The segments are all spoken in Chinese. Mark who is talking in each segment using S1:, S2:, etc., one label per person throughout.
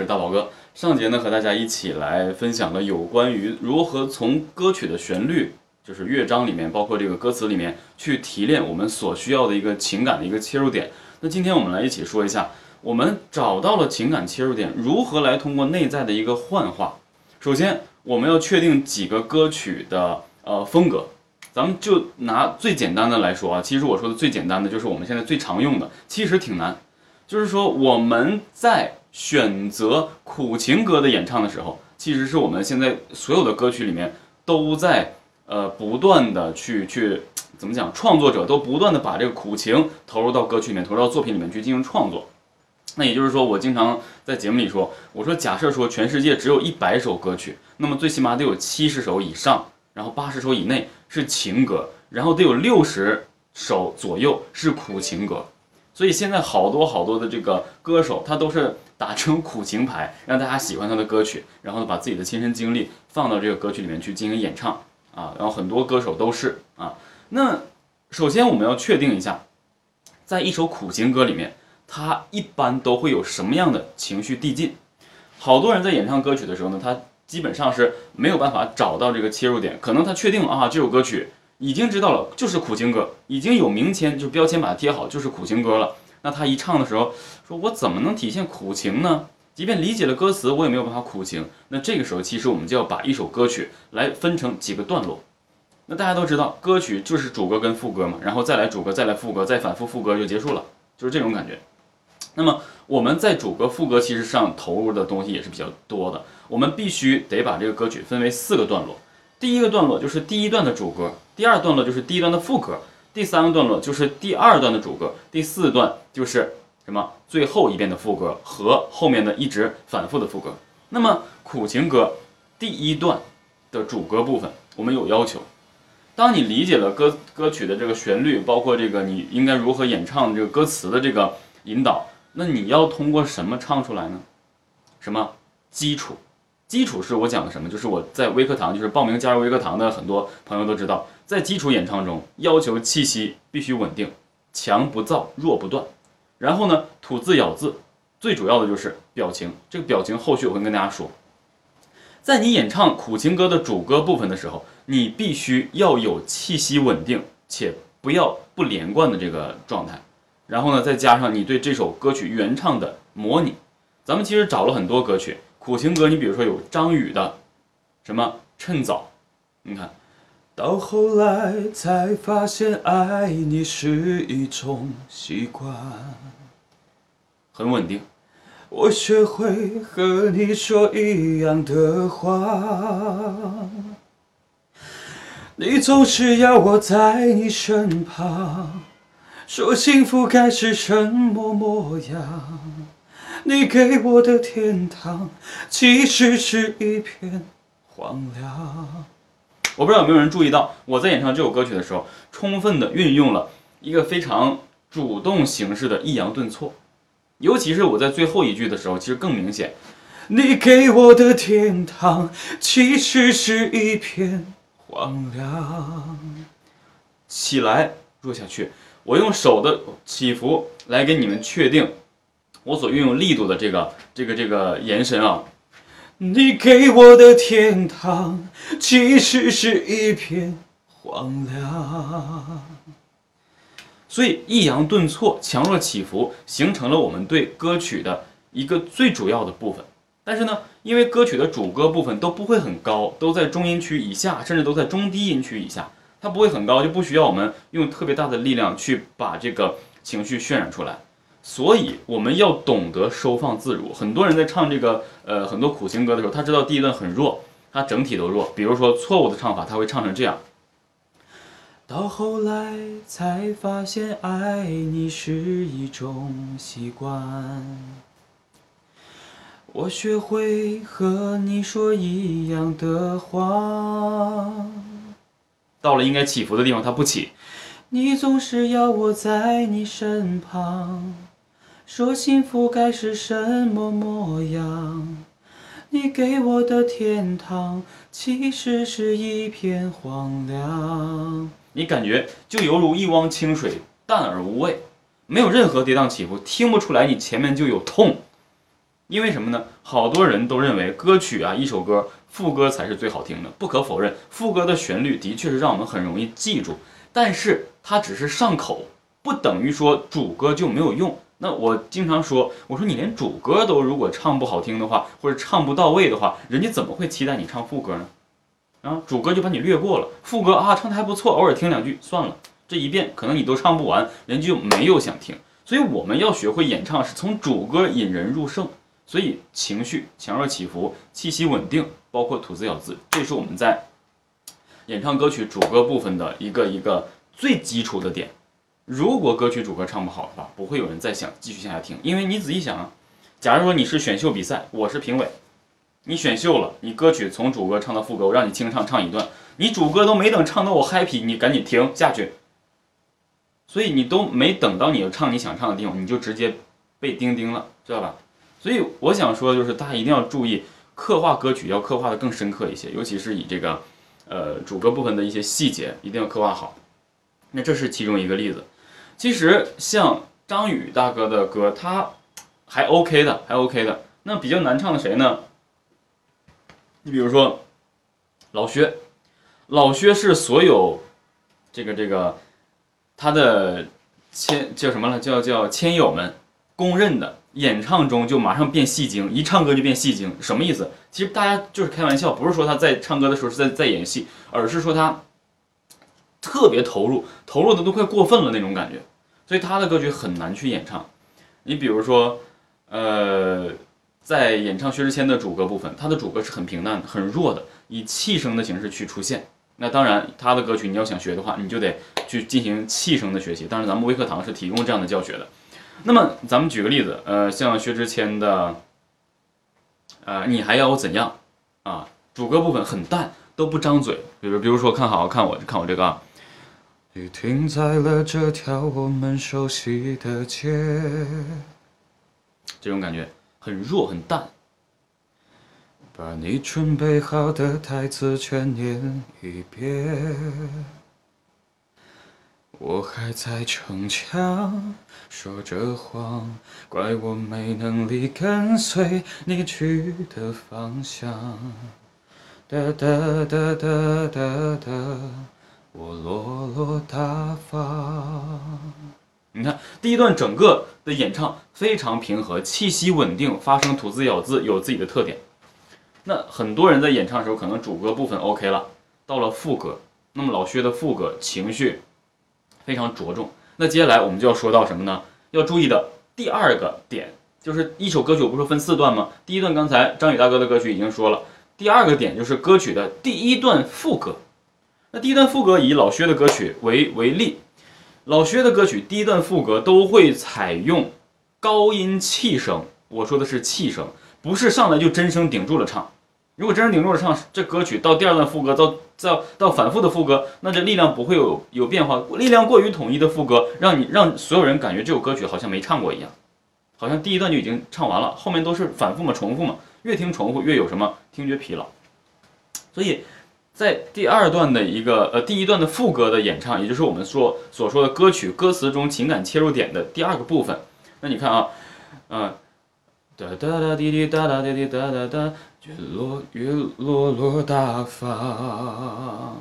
S1: 是大宝哥。上节呢和大家一起来分享了有关于如何从歌曲的旋律，就是乐章里面，包括这个歌词里面去提炼我们所需要的一个情感的一个切入点。那今天我们来一起说一下，我们找到了情感切入点，如何来通过内在的一个幻化。首先，我们要确定几个歌曲的呃风格。咱们就拿最简单的来说啊，其实我说的最简单的就是我们现在最常用的，其实挺难。就是说我们在选择苦情歌的演唱的时候，其实是我们现在所有的歌曲里面都在呃不断的去去怎么讲，创作者都不断的把这个苦情投入到歌曲里面，投入到作品里面去进行创作。那也就是说，我经常在节目里说，我说假设说全世界只有一百首歌曲，那么最起码得有七十首以上，然后八十首以内是情歌，然后得有六十首左右是苦情歌。所以现在好多好多的这个歌手，他都是打成苦情牌，让大家喜欢他的歌曲，然后把自己的亲身经历放到这个歌曲里面去进行演唱啊。然后很多歌手都是啊。那首先我们要确定一下，在一首苦情歌里面，它一般都会有什么样的情绪递进？好多人在演唱歌曲的时候呢，他基本上是没有办法找到这个切入点，可能他确定了啊这首歌曲。已经知道了，就是苦情歌，已经有名签，就标签把它贴好，就是苦情歌了。那他一唱的时候，说我怎么能体现苦情呢？即便理解了歌词，我也没有办法苦情。那这个时候，其实我们就要把一首歌曲来分成几个段落。那大家都知道，歌曲就是主歌跟副歌嘛，然后再来主歌，再来副歌，再反复副歌就结束了，就是这种感觉。那么我们在主歌、副歌其实上投入的东西也是比较多的，我们必须得把这个歌曲分为四个段落。第一个段落就是第一段的主歌。第二段落就是第一段的副歌，第三个段落就是第二段的主歌，第四段就是什么最后一遍的副歌和后面的一直反复的副歌。那么苦情歌第一段的主歌部分，我们有要求。当你理解了歌歌曲的这个旋律，包括这个你应该如何演唱这个歌词的这个引导，那你要通过什么唱出来呢？什么基础？基础是我讲的什么？就是我在微课堂，就是报名加入微课堂的很多朋友都知道。在基础演唱中，要求气息必须稳定，强不躁，弱不断。然后呢，吐字咬字，最主要的就是表情。这个表情后续我会跟大家说。在你演唱苦情歌的主歌部分的时候，你必须要有气息稳定且不要不连贯的这个状态。然后呢，再加上你对这首歌曲原唱的模拟。咱们其实找了很多歌曲苦情歌，你比如说有张宇的什么趁早，你看。
S2: 到后来才发现，爱你是一种习惯，
S1: 很稳定。
S2: 我学会和你说一样的话，你总是要我在你身旁，说幸福该是什么模样？你给我的天堂，其实是一片荒凉。
S1: 我不知道有没有人注意到，我在演唱这首歌曲的时候，充分的运用了一个非常主动形式的抑扬顿挫，尤其是我在最后一句的时候，其实更明显。
S2: 你给我的天堂，其实是一片荒凉。
S1: 起来，弱下去，我用手的起伏来给你们确定我所运用力度的这个这个这个延伸啊。
S2: 你给我的天堂，其实是一片荒凉。
S1: 所以抑扬顿挫、强弱起伏，形成了我们对歌曲的一个最主要的部分。但是呢，因为歌曲的主歌部分都不会很高，都在中音区以下，甚至都在中低音区以下，它不会很高，就不需要我们用特别大的力量去把这个情绪渲染出来。所以我们要懂得收放自如。很多人在唱这个呃很多苦情歌的时候，他知道第一段很弱，他整体都弱。比如说错误的唱法，他会唱成这样。
S2: 到后来才发现，爱你是一种习惯。我学会和你说一样的话。
S1: 到了应该起伏的地方，他不起。
S2: 你总是要我在你身旁。说幸福该是什么模样？你给我的天堂，其实是一片荒凉。
S1: 你感觉就犹如一汪清水，淡而无味，没有任何跌宕起伏，听不出来你前面就有痛。因为什么呢？好多人都认为歌曲啊，一首歌副歌才是最好听的。不可否认，副歌的旋律的确是让我们很容易记住，但是它只是上口，不等于说主歌就没有用。那我经常说，我说你连主歌都如果唱不好听的话，或者唱不到位的话，人家怎么会期待你唱副歌呢？啊，主歌就把你略过了，副歌啊唱的还不错，偶尔听两句算了，这一遍可能你都唱不完，人家就没有想听。所以我们要学会演唱，是从主歌引人入胜。所以情绪强弱起伏、气息稳定，包括吐字咬字，这是我们在演唱歌曲主歌部分的一个一个最基础的点。如果歌曲主歌唱不好的话，不会有人再想继续向下听，因为你仔细想啊，假如说你是选秀比赛，我是评委，你选秀了，你歌曲从主歌唱到副歌，我让你清唱唱一段，你主歌都没等唱到我 happy，你赶紧停下去。所以你都没等到你唱你想唱的地方，你就直接被钉钉了，知道吧？所以我想说就是，大家一定要注意刻画歌曲，要刻画的更深刻一些，尤其是以这个，呃，主歌部分的一些细节，一定要刻画好。那这是其中一个例子。其实像张宇大哥的歌，他还 OK 的，还 OK 的。那比较难唱的谁呢？你比如说老薛，老薛是所有这个这个他的亲叫什么了？叫叫亲友们公认的。演唱中就马上变戏精，一唱歌就变戏精，什么意思？其实大家就是开玩笑，不是说他在唱歌的时候是在在演戏，而是说他特别投入，投入的都快过分了那种感觉。所以他的歌曲很难去演唱。你比如说，呃，在演唱薛之谦的主歌部分，他的主歌是很平淡的、很弱的，以气声的形式去出现。那当然，他的歌曲你要想学的话，你就得去进行气声的学习。当然，咱们微课堂是提供这样的教学的。那么，咱们举个例子，呃，像薛之谦的，呃，你还要我怎样？啊，主歌部分很淡，都不张嘴。比如，比如说，看好看我，看我这个啊。雨停在了这条我们熟悉的街，这种感觉很弱很淡。把你准备好的台词全念一遍。我还在逞强，说着谎，怪我没能力跟随你去的方向。哒哒哒哒哒哒，我落落大方。你看第一段整个的演唱非常平和，气息稳定，发声吐字咬字有自己的特点。那很多人在演唱的时候，可能主歌部分 OK 了，到了副歌，那么老薛的副歌情绪。非常着重。那接下来我们就要说到什么呢？要注意的第二个点就是一首歌曲，我不是分四段吗？第一段刚才张宇大哥的歌曲已经说了。第二个点就是歌曲的第一段副歌。那第一段副歌以老薛的歌曲为为例，老薛的歌曲第一段副歌都会采用高音气声。我说的是气声，不是上来就真声顶住了唱。如果真声顶住了唱，这歌曲到第二段副歌，到到到反复的副歌，那这力量不会有有变化。力量过于统一的副歌，让你让所有人感觉这首歌曲好像没唱过一样，好像第一段就已经唱完了，后面都是反复嘛，重复嘛，越听重复越有什么听觉疲劳。所以在第二段的一个呃第一段的副歌的演唱，也就是我们说所说的歌曲歌词中情感切入点的第二个部分，那你看啊，嗯。哒哒哒滴滴哒哒滴滴哒哒哒，越落越落落大方。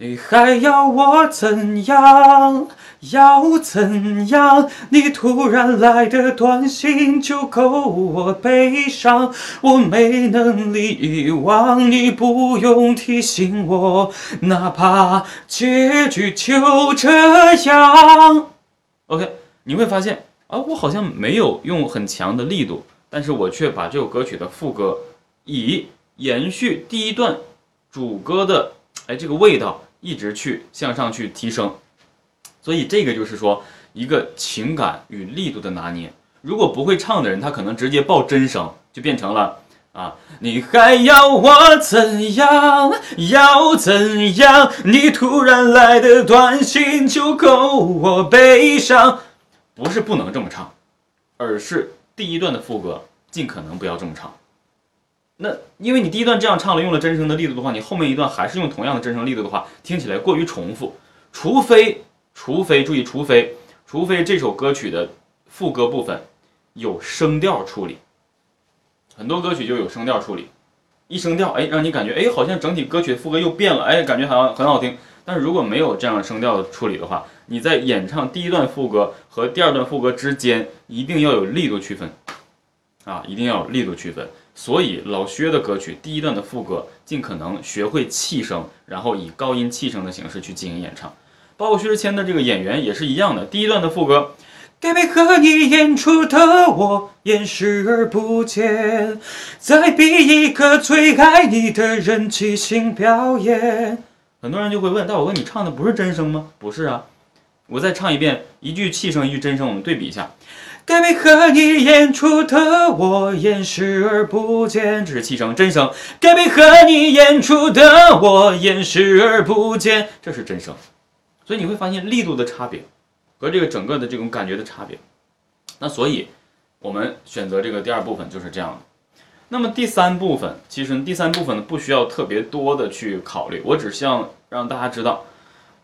S2: 你还要我怎样？要怎样？你突然来的短信就够我悲伤，我没能力遗忘，你不用提醒我，哪怕结局就这样。
S1: OK，你会发现。啊，我好像没有用很强的力度，但是我却把这首歌曲的副歌以延续第一段主歌的哎这个味道一直去向上去提升，所以这个就是说一个情感与力度的拿捏。如果不会唱的人，他可能直接报真声，就变成了啊，你还要我怎样？要怎样？你突然来的短信就够我悲伤。不是不能这么唱，而是第一段的副歌尽可能不要这么唱。那因为你第一段这样唱了，用了真声的力度的话，你后面一段还是用同样的真声力度的话，听起来过于重复。除非，除非注意，除非，除非这首歌曲的副歌部分有声调处理，很多歌曲就有声调处理，一声调，哎，让你感觉，哎，好像整体歌曲副歌又变了，哎，感觉好像很好听。但是如果没有这样声调的处理的话，你在演唱第一段副歌和第二段副歌之间一定要有力度区分，啊，一定要有力度区分。所以老薛的歌曲第一段的副歌，尽可能学会气声，然后以高音气声的形式去进行演唱。包括薛之谦的这个演员也是一样的，第一段的副歌。
S2: 该配合你演出的我演视而不见，再逼一个最爱你的人即兴表演。
S1: 很多人就会问，但我问，你唱的不是真声吗？不是啊，我再唱一遍，一句气声，一句真声，我们对比一下。
S2: 该配合你演出的我演视而不见，
S1: 这是气声，真声。
S2: 该配合你演出的我演视而不见，
S1: 这是真声。所以你会发现力度的差别。和这个整个的这种感觉的差别，那所以，我们选择这个第二部分就是这样的。那么第三部分，其实第三部分呢不需要特别多的去考虑，我只想让大家知道，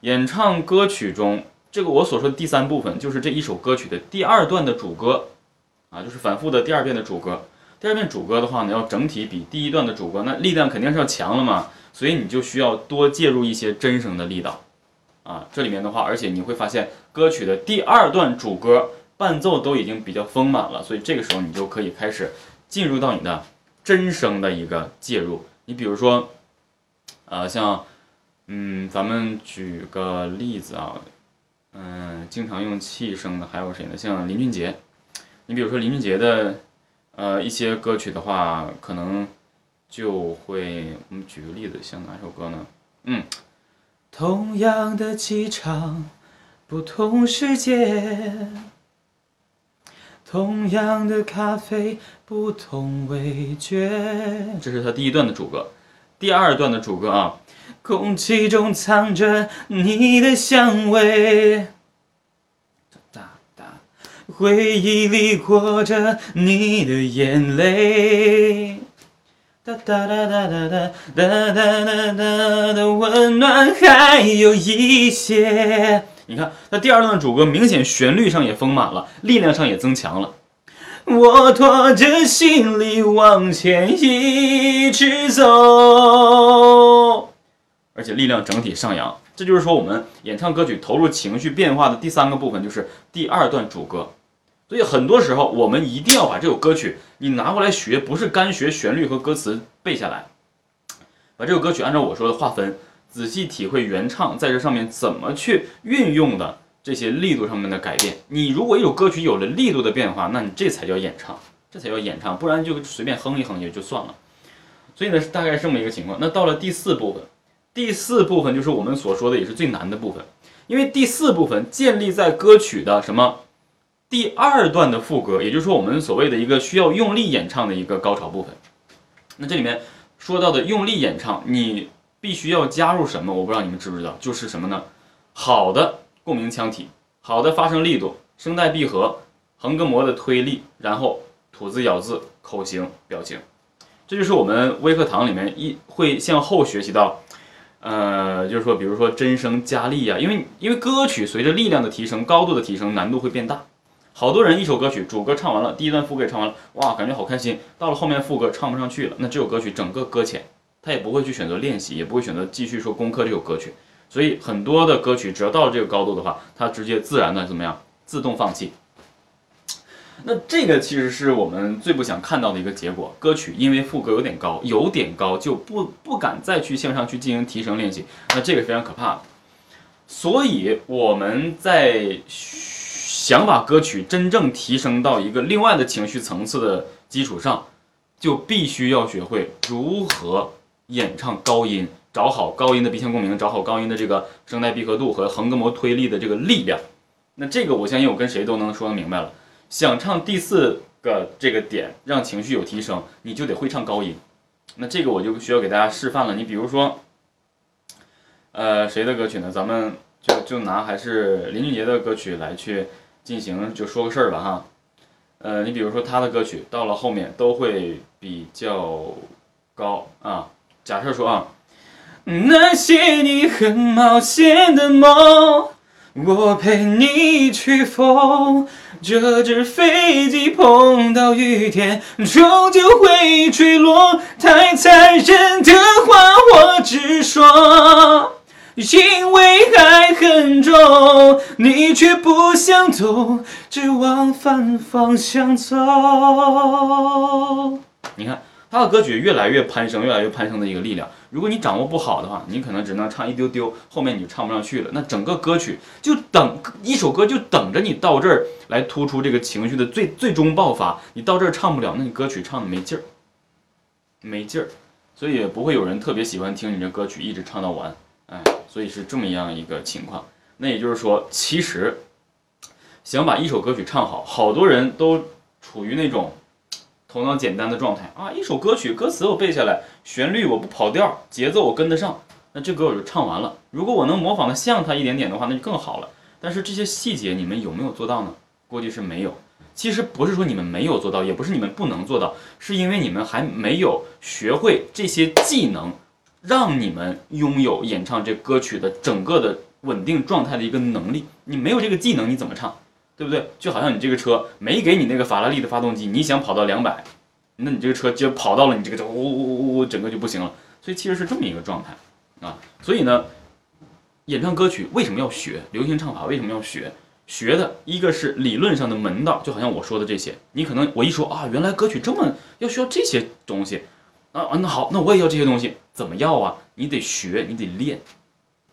S1: 演唱歌曲中这个我所说的第三部分，就是这一首歌曲的第二段的主歌，啊，就是反复的第二遍的主歌。第二遍主歌的话呢，要整体比第一段的主歌那力量肯定是要强了嘛，所以你就需要多介入一些真声的力道。啊，这里面的话，而且你会发现歌曲的第二段主歌伴奏都已经比较丰满了，所以这个时候你就可以开始进入到你的真声的一个介入。你比如说，呃，像，嗯，咱们举个例子啊，嗯，经常用气声的还有谁呢？像林俊杰，你比如说林俊杰的，呃，一些歌曲的话，可能就会，我们举个例子，像哪首歌呢？嗯。
S2: 同样的机场，不同世界；同样的咖啡，不同味觉。
S1: 这是他第一段的主歌，第二段的主歌啊。
S2: 空气中藏着你的香味，哒哒，回忆里裹着你的眼泪。哒哒哒哒哒哒哒哒哒哒的温暖还有一些。
S1: 你看，那第二段主歌明显旋律上也丰满了，力量上也增强了。
S2: 我拖着行李往前一直走，
S1: 而且力量整体上扬。这就是说，我们演唱歌曲投入情绪变化的第三个部分，就是第二段主歌。所以很多时候，我们一定要把这首歌曲你拿过来学，不是干学旋律和歌词背下来，把这首歌曲按照我说的划分，仔细体会原唱在这上面怎么去运用的这些力度上面的改变。你如果一首歌曲有了力度的变化，那你这才叫演唱，这才叫演唱，不然就随便哼一哼也就算了。所以呢，是大概是这么一个情况。那到了第四部分，第四部分就是我们所说的也是最难的部分，因为第四部分建立在歌曲的什么？第二段的副歌，也就是说我们所谓的一个需要用力演唱的一个高潮部分。那这里面说到的用力演唱，你必须要加入什么？我不知道你们知不知道，就是什么呢？好的共鸣腔体，好的发声力度，声带闭合，横膈膜的推力，然后吐字咬字，口型表情，这就是我们微课堂里面一会向后学习到，呃，就是说，比如说真声加力啊，因为因为歌曲随着力量的提升，高度的提升，难度会变大。好多人一首歌曲主歌唱完了，第一段副歌也唱完了，哇，感觉好开心。到了后面副歌唱不上去了，那这首歌曲整个搁浅，他也不会去选择练习，也不会选择继续说攻克这首歌曲。所以很多的歌曲只要到了这个高度的话，它直接自然的怎么样，自动放弃。那这个其实是我们最不想看到的一个结果。歌曲因为副歌有点高，有点高就不不敢再去向上去进行提升练习，那这个非常可怕。所以我们在。想把歌曲真正提升到一个另外的情绪层次的基础上，就必须要学会如何演唱高音，找好高音的鼻腔共鸣，找好高音的这个声带闭合度和横膈膜推力的这个力量。那这个我相信我跟谁都能说得明白了。想唱第四个这个点，让情绪有提升，你就得会唱高音。那这个我就需要给大家示范了。你比如说，呃，谁的歌曲呢？咱们就就拿还是林俊杰的歌曲来去。进行就说个事儿吧哈，呃，你比如说他的歌曲到了后面都会比较高啊。假设说啊，
S2: 那些你很冒险的梦，我陪你去疯，这只飞机碰到雨天，终究会坠落。太残忍的话我直说，因为爱很重，你却不想懂，只往反方向走。
S1: 你看他的歌曲越来越攀升，越来越攀升的一个力量。如果你掌握不好的话，你可能只能唱一丢丢，后面你就唱不上去了。那整个歌曲就等一首歌就等着你到这儿来突出这个情绪的最最终爆发。你到这儿唱不了，那你歌曲唱的没劲儿，没劲儿，所以也不会有人特别喜欢听你这歌曲一直唱到完。哎，所以是这么样一个情况。那也就是说，其实想把一首歌曲唱好，好多人都处于那种。头脑简单的状态啊，一首歌曲歌词我背下来，旋律我不跑调，节奏我跟得上，那这歌我就唱完了。如果我能模仿的像他一点点的话，那就更好了。但是这些细节你们有没有做到呢？估计是没有。其实不是说你们没有做到，也不是你们不能做到，是因为你们还没有学会这些技能，让你们拥有演唱这歌曲的整个的稳定状态的一个能力。你没有这个技能，你怎么唱？对不对？就好像你这个车没给你那个法拉利的发动机，你想跑到两百，那你这个车就跑到了，你这个就呜呜呜呜，整个就不行了。所以其实是这么一个状态啊。所以呢，演唱歌曲为什么要学流行唱法？为什么要学？学的一个是理论上的门道，就好像我说的这些，你可能我一说啊，原来歌曲这么要需要这些东西啊啊，那好，那我也要这些东西，怎么要啊？你得学，你得练。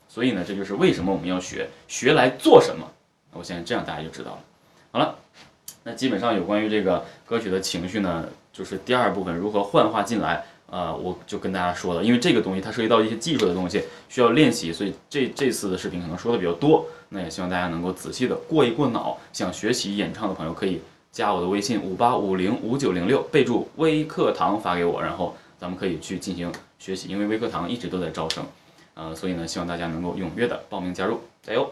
S1: 所以呢，这就是为什么我们要学，学来做什么？我现在这样大家就知道了。好了，那基本上有关于这个歌曲的情绪呢，就是第二部分如何幻化进来，呃，我就跟大家说了，因为这个东西它涉及到一些技术的东西，需要练习，所以这这次的视频可能说的比较多。那也希望大家能够仔细的过一过脑。想学习演唱的朋友可以加我的微信五八五零五九零六，备注微课堂发给我，然后咱们可以去进行学习。因为微课堂一直都在招生，呃，所以呢，希望大家能够踊跃的报名加入，加油！